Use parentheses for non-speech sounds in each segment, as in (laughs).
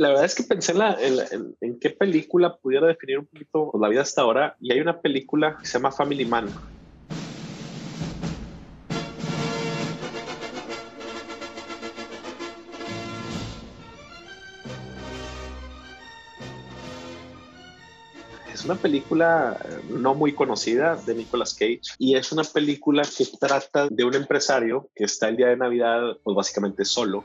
La verdad es que pensé en, en, qué película pudiera definir un poquito la vida hasta ahora y hay una película que se llama Family Man. Es una película eh, no muy conocida de Nicolas Cage y es una película que trata de un empresario que está el día de Navidad pues básicamente solo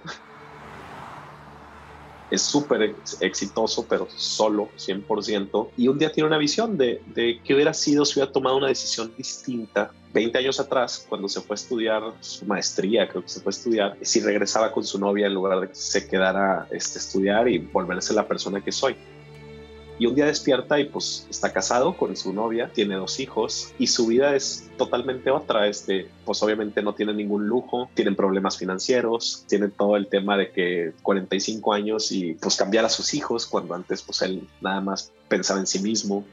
es súper exitoso, pero solo, 100%. Y un día tiene una visión de, de qué hubiera sido si hubiera tomado una decisión distinta 20 años atrás, cuando se fue a estudiar su maestría, creo que se fue a estudiar, si regresaba con su novia en lugar de que se quedara este, estudiar y volverse la persona que soy. Y un día despierta y pues está casado con su novia, tiene dos hijos y su vida es totalmente otra. Este, pues obviamente no tiene ningún lujo, tienen problemas financieros, tienen todo el tema de que 45 años y pues cambiar a sus hijos cuando antes pues él nada más pensaba en sí mismo.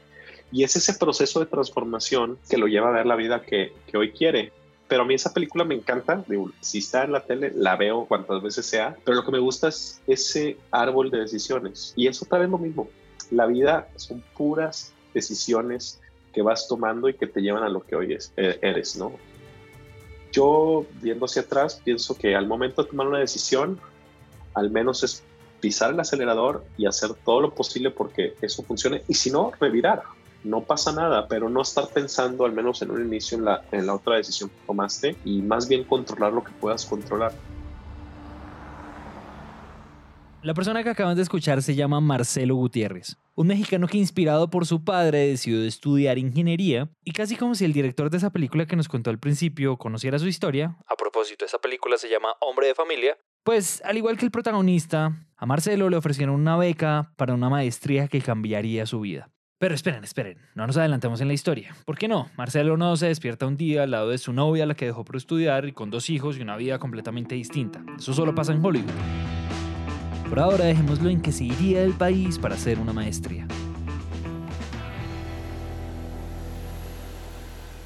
Y es ese proceso de transformación que lo lleva a ver la vida que, que hoy quiere pero a mí esa película me encanta. si está en la tele, la veo cuantas veces sea. Pero lo que me gusta es ese árbol de decisiones. Y eso también es lo mismo. La vida son puras decisiones que vas tomando y que te llevan a lo que hoy eh, eres, ¿no? Yo, viendo hacia atrás, pienso que al momento de tomar una decisión, al menos es pisar el acelerador y hacer todo lo posible porque eso funcione. Y si no, revirar. No pasa nada, pero no estar pensando, al menos en un inicio, en la, en la otra decisión que tomaste y más bien controlar lo que puedas controlar. La persona que acaban de escuchar se llama Marcelo Gutiérrez, un mexicano que inspirado por su padre decidió estudiar ingeniería y casi como si el director de esa película que nos contó al principio conociera su historia, a propósito, esa película se llama Hombre de Familia, pues al igual que el protagonista, a Marcelo le ofrecieron una beca para una maestría que cambiaría su vida. Pero esperen, esperen, no nos adelantemos en la historia. ¿Por qué no? Marcelo no se despierta un día al lado de su novia, la que dejó por estudiar, y con dos hijos y una vida completamente distinta. Eso solo pasa en Hollywood. Por ahora dejémoslo en que se iría del país para hacer una maestría.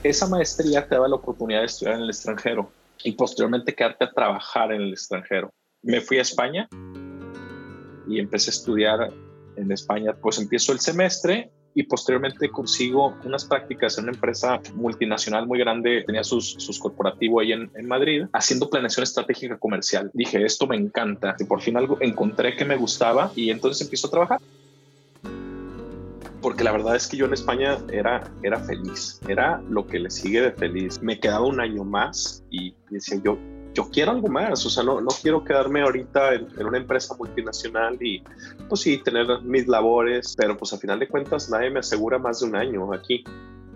Esa maestría te da la oportunidad de estudiar en el extranjero y posteriormente quedarte a trabajar en el extranjero. Me fui a España y empecé a estudiar en España. Pues empiezo el semestre y posteriormente consigo unas prácticas en una empresa multinacional muy grande, tenía sus, sus corporativos ahí en, en, Madrid, haciendo planeación estratégica comercial. Dije, esto me encanta, y por fin algo encontré que me gustaba y entonces empiezo a trabajar. Porque la verdad es que yo en España era, era feliz, era lo que le sigue de feliz. Me quedaba un año más y decía yo, yo quiero algo más, o sea, no, no quiero quedarme ahorita en, una empresa multinacional y, pues sí, tener mis labores, pero pues a final de cuentas nadie me asegura más de un año aquí.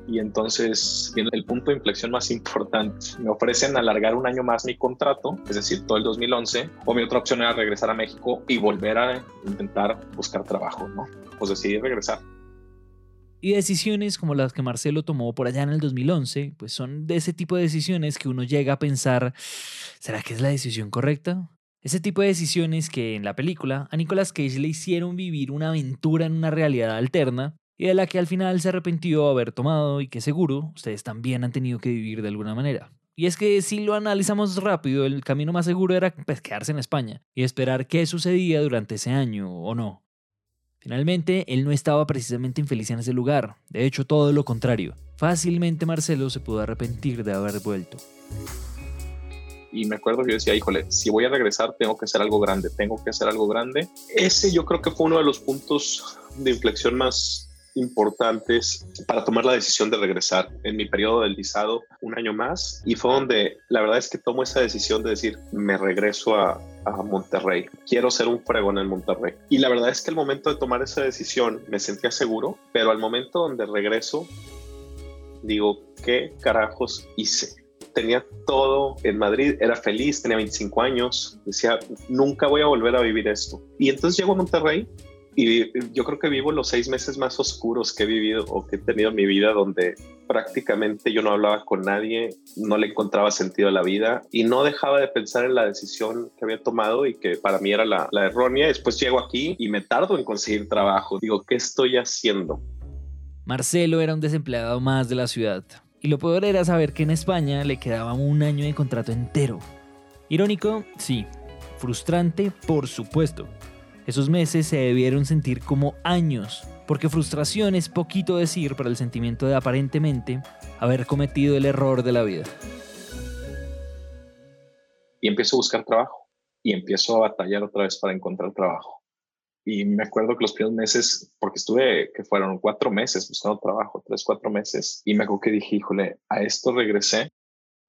Y entonces viene el punto de inflexión más importante. Me ofrecen alargar un año más mi contrato, es decir, todo el 2011, o mi otra opción era regresar a México y volver a intentar buscar trabajo, ¿no? Pues decidí regresar. Y decisiones como las que Marcelo tomó por allá en el 2011, pues son de ese tipo de decisiones que uno llega a pensar, ¿será que es la decisión correcta? Ese tipo de decisiones que en la película a Nicolas Cage le hicieron vivir una aventura en una realidad alterna y de la que al final se arrepintió haber tomado y que seguro ustedes también han tenido que vivir de alguna manera. Y es que si lo analizamos rápido, el camino más seguro era pues, quedarse en España y esperar qué sucedía durante ese año o no. Finalmente, él no estaba precisamente infeliz en ese lugar, de hecho todo lo contrario. Fácilmente Marcelo se pudo arrepentir de haber vuelto. Y me acuerdo que yo decía, híjole, si voy a regresar tengo que hacer algo grande, tengo que hacer algo grande. Ese yo creo que fue uno de los puntos de inflexión más importantes para tomar la decisión de regresar en mi periodo del visado un año más. Y fue donde la verdad es que tomo esa decisión de decir me regreso a, Monterrey. Quiero ser un fregón en Monterrey. Y la verdad es que el momento de tomar esa decisión me sentía seguro pero al momento donde regreso digo qué carajos hice tenía todo en Madrid, era feliz, tenía 25 años, decía, nunca voy a volver a vivir esto. Y entonces llego a Monterrey y yo creo que vivo los seis meses más oscuros que he vivido o que he tenido en mi vida, donde prácticamente yo no hablaba con nadie, no le encontraba sentido a la vida y no dejaba de pensar en la decisión que había tomado y que para mí era la, errónea. Después llego aquí y me tardo en conseguir trabajo. Digo, ¿qué estoy haciendo? Marcelo era un desempleado más de la ciudad. Y lo peor era saber que en España le quedaba un año de contrato entero. Irónico, sí. Frustrante, por supuesto Esos meses se debieron sentir como años, porque frustración es poquito decir para el sentimiento de aparentemente haber cometido el error de la vida. Y empiezo a buscar trabajo y empiezo a batallar otra vez para encontrar trabajo. Y me acuerdo que los primeros meses, porque estuve, que fueron cuatro meses buscando trabajo, tres, cuatro meses, y me acuerdo que dije, híjole, a esto regresé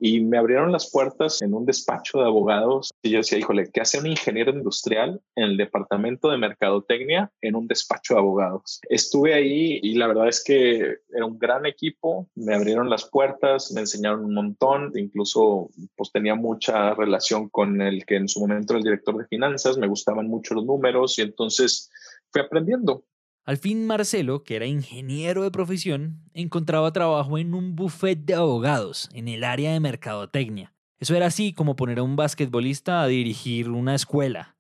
y me abrieron las puertas en un despacho de abogados y yo decía, híjole, ¿qué hace un ingeniero industrial en el departamento de mercadotecnia en un despacho de abogados? Estuve ahí y la verdad es que era un gran equipo, me abrieron las puertas, me enseñaron un montón, incluso pues tenía mucha relación con el que en su momento era el director de finanzas, me gustaban mucho los números y entonces fui aprendiendo. Al fin Marcelo, que era ingeniero de profesión, encontraba trabajo en un buffet de abogados en el área de mercadotecnia. Eso era así como poner a un basquetbolista a dirigir una escuela.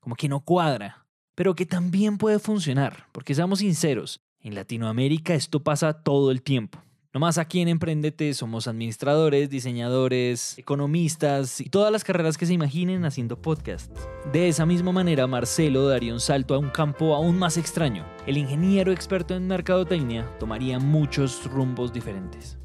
Como que no cuadra, pero que también puede funcionar, porque seamos sinceros, en Latinoamérica esto pasa todo el tiempo. Nomás aquí en Emprendete somos administradores, diseñadores, economistas y todas las carreras que se imaginen haciendo podcasts. De esa misma manera, Marcelo daría un salto a un campo aún más extraño. El ingeniero experto en mercadotecnia tomaría muchos rumbos diferentes.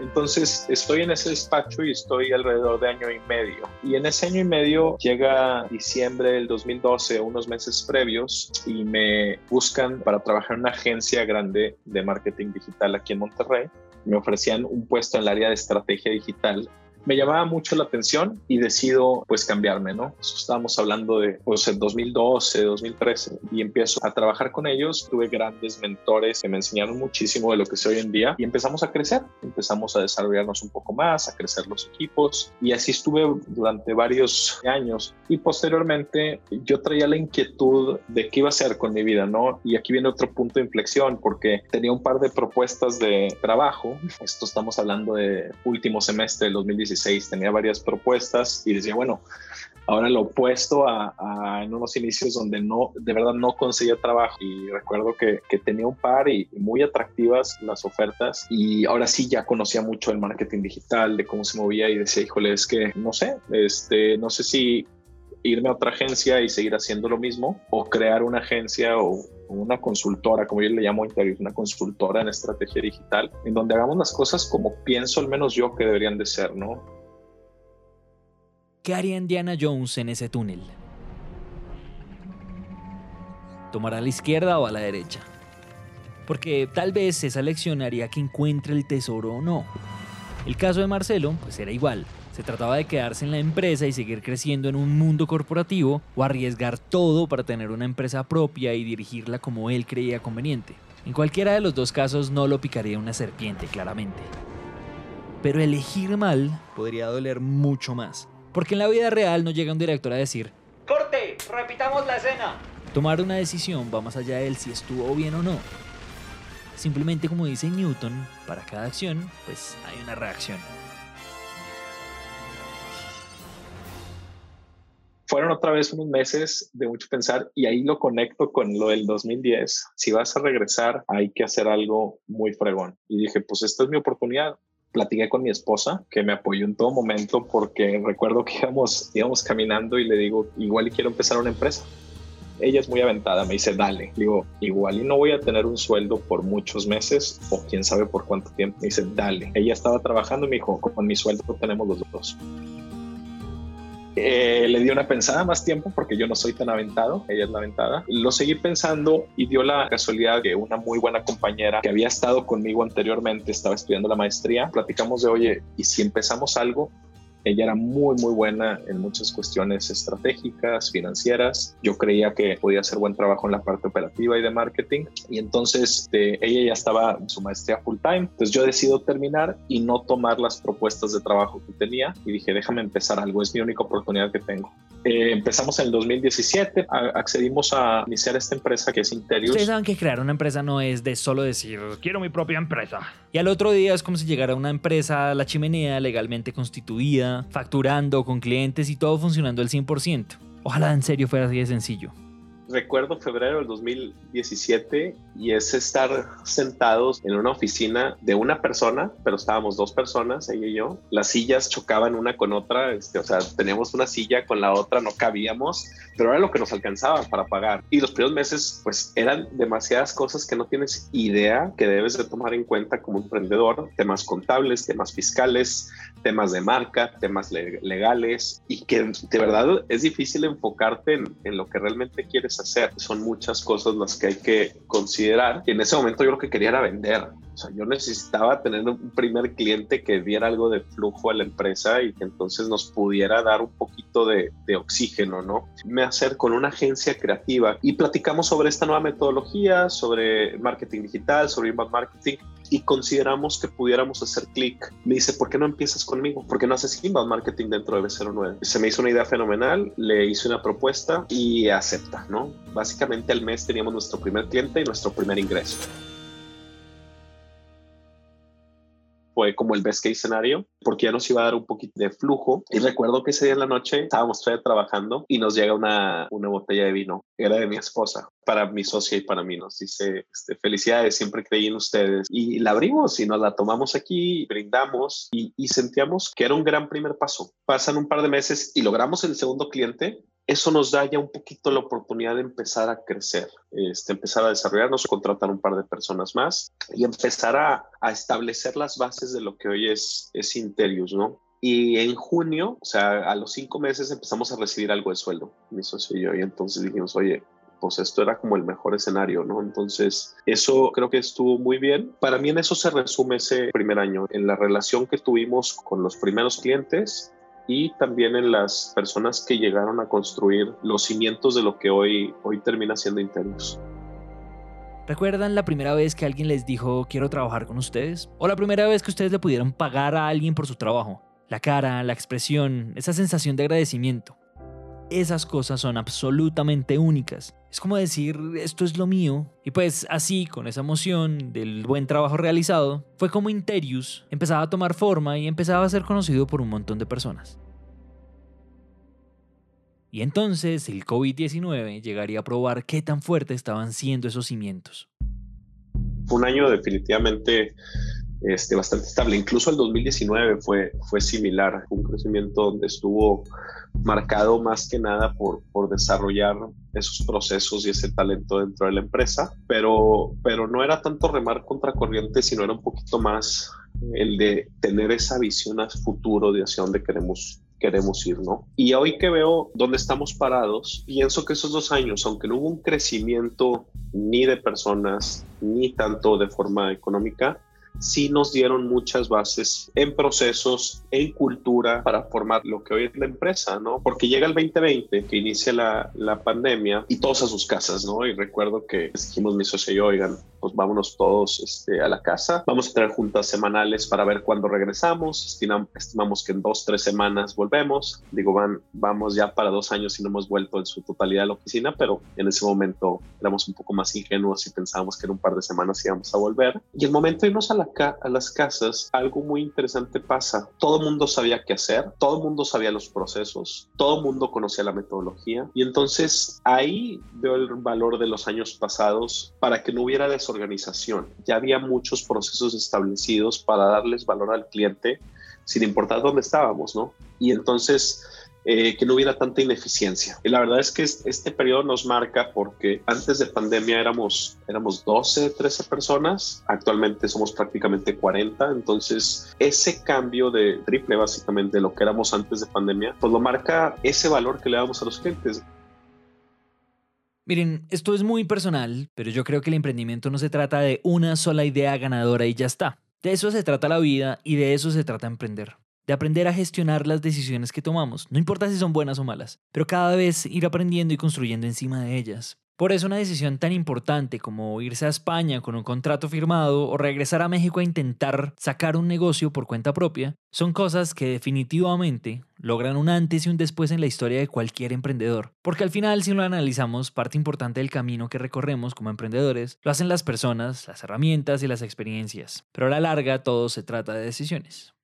Entonces estoy en ese despacho y estoy alrededor de año y medio. Y en ese año y medio llega diciembre del 2012, unos meses previos, y me buscan para trabajar en una agencia grande de marketing digital aquí en Monterrey. Me ofrecían un puesto en el área de estrategia digital me llamaba mucho la atención y decido pues cambiarme, ¿no? estábamos hablando de pues el 2012, 2013 y empiezo a trabajar con ellos. Tuve grandes mentores que me enseñaron muchísimo de lo que soy hoy en día y empezamos a crecer, empezamos a desarrollarnos un poco más, a crecer los equipos y así estuve durante varios años y posteriormente yo traía la inquietud de qué iba a hacer con mi vida, ¿no? Y aquí viene otro punto de inflexión porque tenía un par de propuestas de trabajo. Esto estamos hablando de último semestre del 2017 tenía varias propuestas y decía, bueno, ahora lo opuesto a, en unos inicios donde no, de verdad no conseguía trabajo y recuerdo que, que tenía un par y, muy atractivas las ofertas y ahora sí ya conocía mucho el marketing digital, de cómo se movía y decía, híjole, es que no sé, este, no sé si irme a otra agencia y seguir haciendo lo mismo o crear una agencia o una consultora, como yo le llamo interior, una consultora en estrategia digital, en donde hagamos las cosas como pienso al menos yo que deberían de ser, ¿no? ¿Qué haría Indiana Jones en ese túnel? ¿Tomará a la izquierda o a la derecha? Porque tal vez esa lección haría que encuentre el tesoro o no. El caso de Marcelo, pues era igual. Se trataba de quedarse en la empresa y seguir creciendo en un mundo corporativo o arriesgar todo para tener una empresa propia y dirigirla como él creía conveniente. En cualquiera de los dos casos no lo picaría una serpiente, claramente. Pero elegir mal podría doler mucho más. Porque en la vida real no llega un director a decir, ¡Corte! ¡Repitamos la escena! Tomar una decisión va más allá de él si estuvo bien o no. Simplemente como dice Newton, para cada acción, pues hay una reacción. Fueron otra vez unos meses de mucho pensar y ahí lo conecto con lo del 2010. Si vas a regresar, hay que hacer algo muy fregón. Y dije, pues esta es mi oportunidad. Platiqué con mi esposa, que me apoyó en todo momento porque recuerdo que íbamos, íbamos caminando y le digo, igual quiero empezar una empresa. Ella es muy aventada, me dice, dale. Digo, igual y no voy a tener un sueldo por muchos meses o quién sabe por cuánto tiempo. Me dice, dale. Ella estaba trabajando y me dijo, con mi sueldo tenemos los dos. Eh, le di una pensada más tiempo porque yo no soy tan aventado, ella es la aventada. Lo seguí pensando y dio la casualidad que una muy buena compañera que había estado conmigo anteriormente, estaba estudiando la maestría, platicamos de, oye, ¿y si empezamos algo? Ella era muy, muy buena en muchas cuestiones estratégicas, financieras. Yo creía que podía hacer buen trabajo en la parte operativa y de marketing. Y entonces este, ella ya estaba en su maestría full time. Entonces yo decido terminar y no tomar las propuestas de trabajo que tenía. Y dije, déjame empezar algo. Es mi única oportunidad que tengo. Eh, empezamos en el 2017, accedimos a iniciar esta empresa que es Interius. Ustedes saben que crear una empresa no es de solo decir, quiero mi propia empresa. Y al otro día es como si llegara una empresa a la chimenea legalmente constituida, facturando con clientes y todo funcionando al 100%. Ojalá en serio fuera así de sencillo. Recuerdo febrero del 2017 y es estar sentados en una oficina de una persona, pero estábamos dos personas, ella y yo. Las sillas chocaban una con otra, este, o sea, teníamos una silla con la otra, no cabíamos, pero era lo que nos alcanzaba para pagar. Y los primeros meses, pues eran demasiadas cosas que no tienes idea que debes de tomar en cuenta como emprendedor, temas contables, temas fiscales, temas de marca, temas legales y que de verdad es difícil enfocarte en, en lo que realmente quieres hacer. Son muchas cosas las que hay que considerar. Y en ese momento yo lo que quería era vender. O sea, yo necesitaba tener un primer cliente que diera algo de flujo a la empresa y que entonces nos pudiera dar un poquito de, de oxígeno, ¿no? Me acerco con una agencia creativa y platicamos sobre esta nueva metodología, sobre marketing digital, sobre inbound marketing y consideramos que pudiéramos hacer clic. Me dice, ¿por qué no empiezas conmigo? ¿Por qué no haces inbound marketing dentro de B09? Se me hizo una idea fenomenal, le hice una propuesta y acepta, ¿no? Básicamente al mes teníamos nuestro primer cliente y nuestro primer ingreso. Fue como el best case scenario, porque ya nos iba a dar un poquito de flujo. Y recuerdo que ese día en la noche estábamos todavía trabajando y nos llega una, una botella de vino. Era de mi esposa, para mi socia y para mí. Nos dice, este, felicidades, siempre creí en ustedes. Y la abrimos y nos la tomamos aquí, brindamos y, y sentíamos que era un gran primer paso. Pasan un par de meses y logramos el segundo cliente eso nos da ya un poquito la oportunidad de empezar a crecer, este, empezar a desarrollarnos, contratar un par de personas más y empezar a, establecer las bases de lo que hoy es, es Interius, ¿no? Y en junio, o sea, a los cinco meses empezamos a recibir algo de sueldo, mi socio y yo, y entonces dijimos, oye, pues esto era como el mejor escenario, ¿no? Entonces, eso creo que estuvo muy bien. Para mí en eso se resume ese primer año, en la relación que tuvimos con los primeros clientes, y también en las personas que llegaron a construir los cimientos de lo que hoy, hoy termina siendo Interius. ¿Recuerdan la primera vez que alguien les dijo quiero trabajar con ustedes? ¿O la primera vez que ustedes le pudieron pagar a alguien por su trabajo? La cara, la expresión, esa sensación de agradecimiento. Esas cosas son absolutamente únicas. Es como decir, esto es lo mío. Y pues así, con esa emoción del buen trabajo realizado, fue como Interius empezaba a tomar forma y empezaba a ser conocido por un montón de personas. Y entonces el COVID-19 llegaría a probar qué tan fuertes estaban siendo esos cimientos. Un año definitivamente este, bastante estable. Incluso el 2019 fue, fue similar, un crecimiento donde estuvo marcado más que nada por, por desarrollar esos procesos y ese talento dentro de la empresa, pero, pero no era tanto remar contra corriente, sino era un poquito más el de tener esa visión a futuro de hacia dónde queremos queremos ir, ¿no? Y hoy que veo dónde estamos parados, pienso que esos dos años, aunque no hubo un crecimiento ni de personas, ni tanto de forma económica, sí nos dieron muchas bases en procesos, en cultura para formar lo que hoy es la empresa, ¿no? Porque llega el 2020, que inicia la, la pandemia y todos a sus casas, ¿no? Y recuerdo que dijimos mi socio y oigan, pues vámonos todos este, a la casa. Vamos a tener juntas semanales para ver cuándo regresamos. estimamos que en dos, tres semanas volvemos. Digo, van, vamos ya para dos años y no hemos vuelto en su totalidad a la oficina, pero en ese momento éramos un poco más ingenuos y pensábamos que en un par de semanas íbamos a volver. Y el momento de irnos a, la a las casas, algo muy interesante pasa. Todo el mundo sabía qué hacer, todo el mundo sabía los procesos, todo el mundo conocía la metodología. Y entonces ahí veo el valor de los años pasados para que no hubiera des organización. Ya había muchos procesos establecidos para darles valor al cliente sin importar dónde estábamos, ¿no? Y entonces eh, que no hubiera tanta ineficiencia. Y la verdad es que este periodo nos marca porque antes de pandemia éramos, éramos 12, 13 personas, actualmente somos prácticamente 40, entonces ese cambio de triple básicamente de lo que éramos antes de pandemia, pues lo marca ese valor que le damos a los clientes. Miren, esto es muy personal, pero yo creo que el emprendimiento no se trata de una sola idea ganadora y ya está. De eso se trata la vida y de eso se trata emprender. De aprender a gestionar las decisiones que tomamos, no importa si son buenas o malas, pero cada vez ir aprendiendo y construyendo encima de ellas. Por eso una decisión tan importante como irse a España con un contrato firmado o regresar a México a intentar sacar un negocio por cuenta propia son cosas que definitivamente logran un antes y un después en la historia de cualquier emprendedor. Porque al final, si lo analizamos, parte importante del camino que recorremos como emprendedores lo hacen las personas, las herramientas y las experiencias. Pero a la larga todo se trata de decisiones.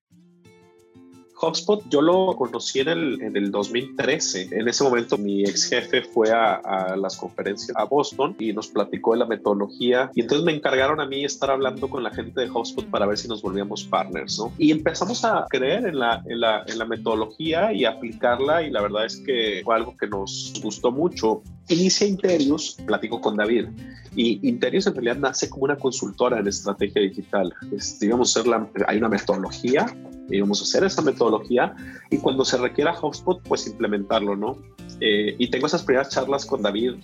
HubSpot yo lo conocí en el, en el 2013. En ese momento mi ex jefe fue a, a, las conferencias a Boston y nos platicó de la metodología y entonces me encargaron a mí estar hablando con la gente de HubSpot para ver si nos volvíamos partners, ¿no? Y empezamos a creer en la, en la, en la metodología y aplicarla y la verdad es que fue algo que nos gustó mucho. Inicia Interius, platico con David, y Interius en realidad nace como una consultora en estrategia digital. Es, digamos, ser la, hay una metodología, y vamos a hacer esa metodología y cuando se requiera HubSpot, pues implementarlo, ¿no? Eh, y tengo esas primeras charlas con David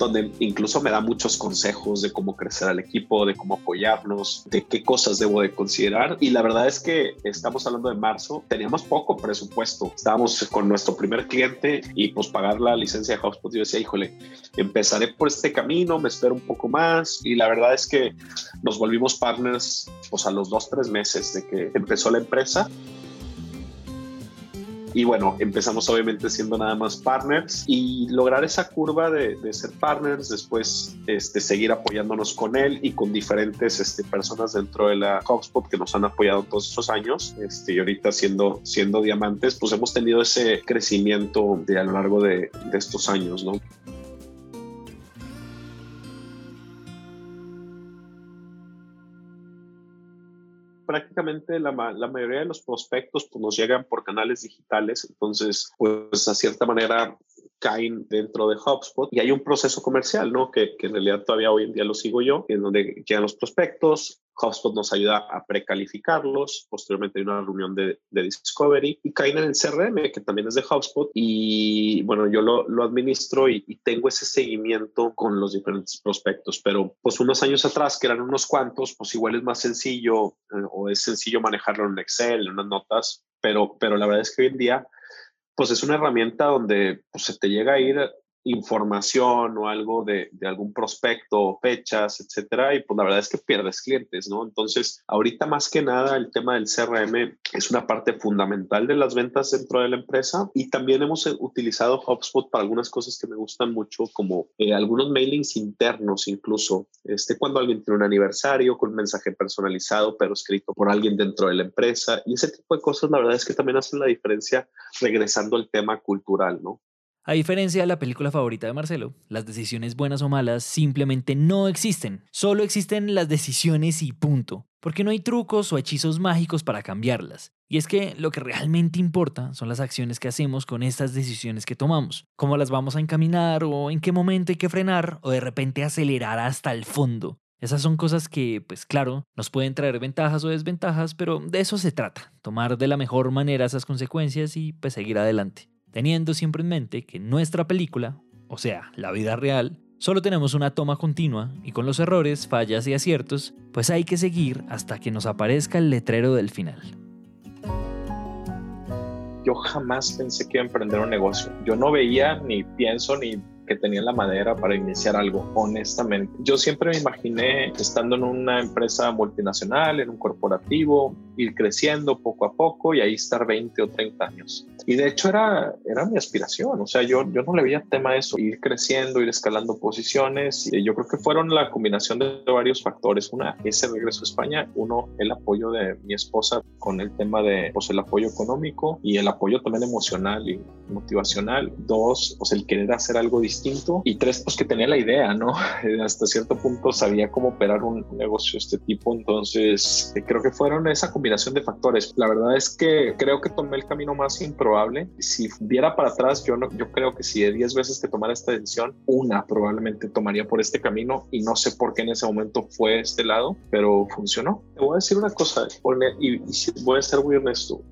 donde incluso me da muchos consejos de cómo crecer al equipo, de cómo apoyarnos, de qué cosas debo de considerar. Y la verdad es que estamos hablando de marzo, teníamos poco presupuesto, estábamos con nuestro primer cliente y pues pagar la licencia de HubSpot. Yo decía, híjole, empezaré por este camino, me espero un poco más. Y la verdad es que nos volvimos partners pues a los dos, tres meses de que empezó la empresa. Y bueno, empezamos obviamente siendo nada más partners y lograr esa curva de, de ser partners, después este, seguir apoyándonos con él y con diferentes este, personas dentro de la HubSpot que nos han apoyado todos estos años. Este, y ahorita siendo, siendo diamantes, pues hemos tenido ese crecimiento de, a lo largo de, de estos años, ¿no? Prácticamente la, la, mayoría de los prospectos pues, nos llegan por canales digitales, entonces pues a cierta manera caen dentro de HubSpot y hay un proceso comercial, ¿no? Que, que, en realidad todavía hoy en día lo sigo yo, en donde llegan los prospectos, HubSpot nos ayuda a precalificarlos, posteriormente hay una reunión de, Discovery y caen en el CRM, que también es de HubSpot, y bueno, yo lo, lo administro y, y, tengo ese seguimiento con los diferentes prospectos, pero pues unos años atrás, que eran unos cuantos, pues igual es más sencillo eh, o es sencillo manejarlo en Excel, en unas notas, pero, pero la verdad es que hoy en día pues es una herramienta donde pues, se te llega a ir información o algo de, algún prospecto, fechas, etcétera, y pues la verdad es que pierdes clientes, ¿no? Entonces, ahorita más que nada el tema del CRM es una parte fundamental de las ventas dentro de la empresa y también hemos utilizado HubSpot para algunas cosas que me gustan mucho, como eh, algunos mailings internos incluso, este, cuando alguien tiene un aniversario con un mensaje personalizado, pero escrito por alguien dentro de la empresa y ese tipo de cosas, la verdad es que también hacen la diferencia regresando al tema cultural, ¿no? A diferencia de la película favorita de Marcelo, las decisiones buenas o malas simplemente no existen. Solo existen las decisiones y punto. Porque no hay trucos o hechizos mágicos para cambiarlas. Y es que lo que realmente importa son las acciones que hacemos con estas decisiones que tomamos. Cómo las vamos a encaminar o en qué momento hay que frenar o de repente acelerar hasta el fondo. Esas son cosas que, pues claro, nos pueden traer ventajas o desventajas, pero de eso se trata, tomar de la mejor manera esas consecuencias y pues seguir adelante teniendo siempre en mente que nuestra película, o sea, la vida real, solo tenemos una toma continua y con los errores, fallas y aciertos, pues hay que seguir hasta que nos aparezca el letrero del final. Yo jamás pensé que iba a emprender un negocio. Yo no veía, ni pienso, ni que tenía la madera para iniciar algo, honestamente. Yo siempre me imaginé estando en una empresa multinacional, en un corporativo, ir creciendo poco a poco y ahí estar 20 o 30 años. Y de hecho era, era mi aspiración, o sea, yo, yo no le veía tema a eso, ir creciendo, ir escalando posiciones. Y yo creo que fueron la combinación de varios factores. Una, ese regreso a España, uno, el apoyo de mi esposa con el tema de pues, el apoyo económico y el apoyo también emocional y motivacional. Dos, pues el querer hacer algo distinto y tres, pues que tenía la idea, ¿no? (laughs) Hasta cierto punto sabía cómo operar un negocio de este tipo, entonces eh, creo que fueron esa combinación de factores. La verdad es que creo que tomé el camino más improbable. Si viera para atrás, yo, no, yo creo que si de 10 veces que tomara esta decisión, una probablemente tomaría por este camino y no sé por qué en ese momento fue este lado, pero funcionó. Te voy a decir una cosa y, y voy a ser muy honesto.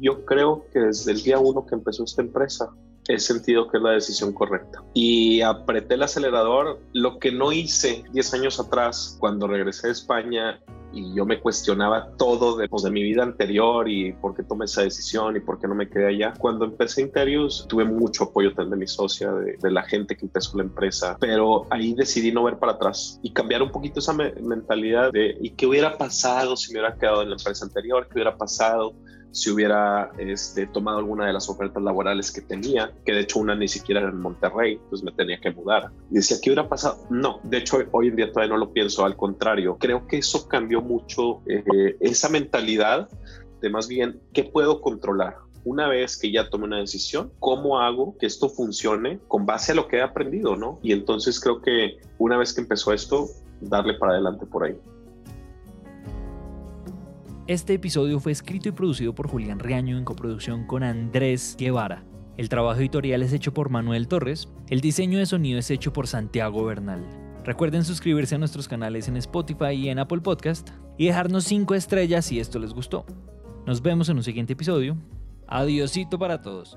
Yo creo que desde el día uno que empezó esta empresa, he sentido que es la decisión correcta. Y apreté el acelerador, lo que no hice 10 años atrás cuando regresé a España y yo me cuestionaba todo de, pues, de mi vida anterior y por qué tomé esa decisión y por qué no me quedé allá. Cuando empecé Interius tuve mucho apoyo también de mi socia, de, de, la gente que empezó la empresa, pero ahí decidí no ver para atrás y cambiar un poquito esa me mentalidad de ¿y qué hubiera pasado si me hubiera quedado en la empresa anterior? ¿Qué hubiera pasado si hubiera este, tomado alguna de las ofertas laborales que tenía, que de hecho una ni siquiera era en Monterrey, pues me tenía que mudar. Y decía, ¿qué hubiera pasado? No, de hecho hoy en día todavía no lo pienso, al contrario, creo que eso cambió mucho eh, esa mentalidad de más bien qué puedo controlar. Una vez que ya tomé una decisión, ¿cómo hago que esto funcione con base a lo que he aprendido, no? Y entonces creo que una vez que empezó esto, darle para adelante por ahí. Este episodio fue escrito y producido por Julián Riaño en coproducción con Andrés Guevara. El trabajo editorial es hecho por Manuel Torres. El diseño de sonido es hecho por Santiago Bernal. Recuerden suscribirse a nuestros canales en Spotify y en Apple Podcast y dejarnos 5 estrellas si esto les gustó. Nos vemos en un siguiente episodio. Adiosito para todos.